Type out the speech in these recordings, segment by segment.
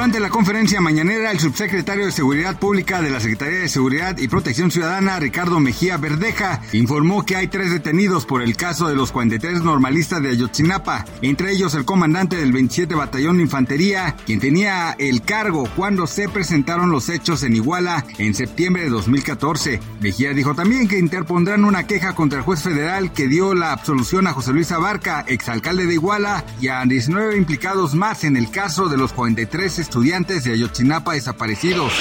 Durante la conferencia mañanera, el subsecretario de Seguridad Pública de la Secretaría de Seguridad y Protección Ciudadana, Ricardo Mejía Verdeja, informó que hay tres detenidos por el caso de los 43 normalistas de Ayotzinapa, entre ellos el comandante del 27 Batallón de Infantería, quien tenía el cargo cuando se presentaron los hechos en Iguala en septiembre de 2014. Mejía dijo también que interpondrán una queja contra el juez federal que dio la absolución a José Luis Abarca, exalcalde de Iguala, y a 19 implicados más en el caso de los 43 estudiantes de Ayotzinapa desaparecidos.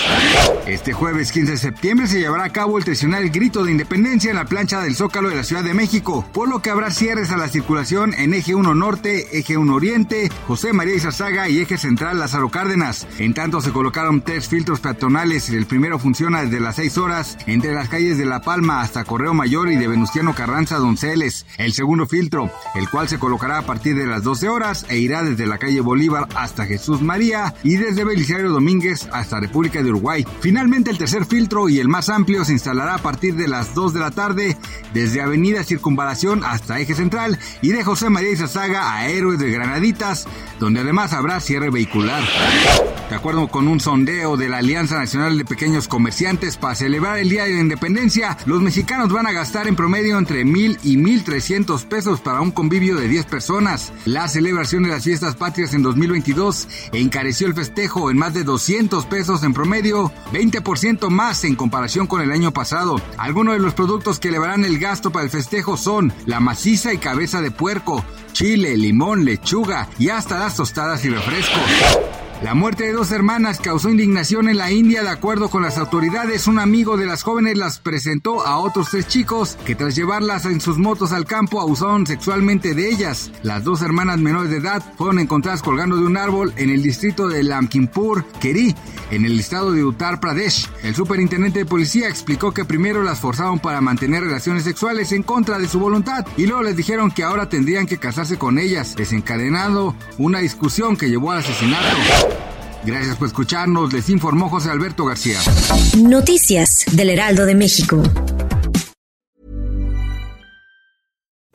Este jueves 15 de septiembre se llevará a cabo el tradicional grito de independencia en la plancha del Zócalo de la Ciudad de México, por lo que habrá cierres a la circulación en Eje 1 Norte, Eje 1 Oriente, José María Izazaga y Eje Central Lázaro Cárdenas. En tanto se colocaron tres filtros peatonales. El primero funciona desde las 6 horas entre las calles de La Palma hasta Correo Mayor y de Venustiano Carranza Donceles. El segundo filtro, el cual se colocará a partir de las 12 horas e irá desde la calle Bolívar hasta Jesús María y desde Belisario Domínguez hasta República de Uruguay. Finalmente el tercer filtro y el más amplio se instalará a partir de las 2 de la tarde desde Avenida Circunvalación hasta Eje Central y de José María Izazaga a Héroes de Granaditas, donde además habrá cierre vehicular. De acuerdo con un sondeo de la Alianza Nacional de Pequeños Comerciantes para celebrar el Día de la Independencia, los mexicanos van a gastar en promedio entre mil y mil trescientos pesos para un convivio de 10 personas. La celebración de las fiestas patrias en 2022 encareció el festejo en más de 200 pesos en promedio, 20% más en comparación con el año pasado. Algunos de los productos que elevarán el gasto para el festejo son la maciza y cabeza de puerco, chile, limón, lechuga y hasta las tostadas y refrescos. La muerte de dos hermanas causó indignación en la India. De acuerdo con las autoridades, un amigo de las jóvenes las presentó a otros tres chicos que tras llevarlas en sus motos al campo abusaron sexualmente de ellas. Las dos hermanas menores de edad fueron encontradas colgando de un árbol en el distrito de Lamkimpur, Keri, en el estado de Uttar Pradesh. El superintendente de policía explicó que primero las forzaron para mantener relaciones sexuales en contra de su voluntad y luego les dijeron que ahora tendrían que casarse con ellas, desencadenando una discusión que llevó al asesinato. Gracias por escucharnos, les informó José Alberto García. Noticias del Heraldo de México.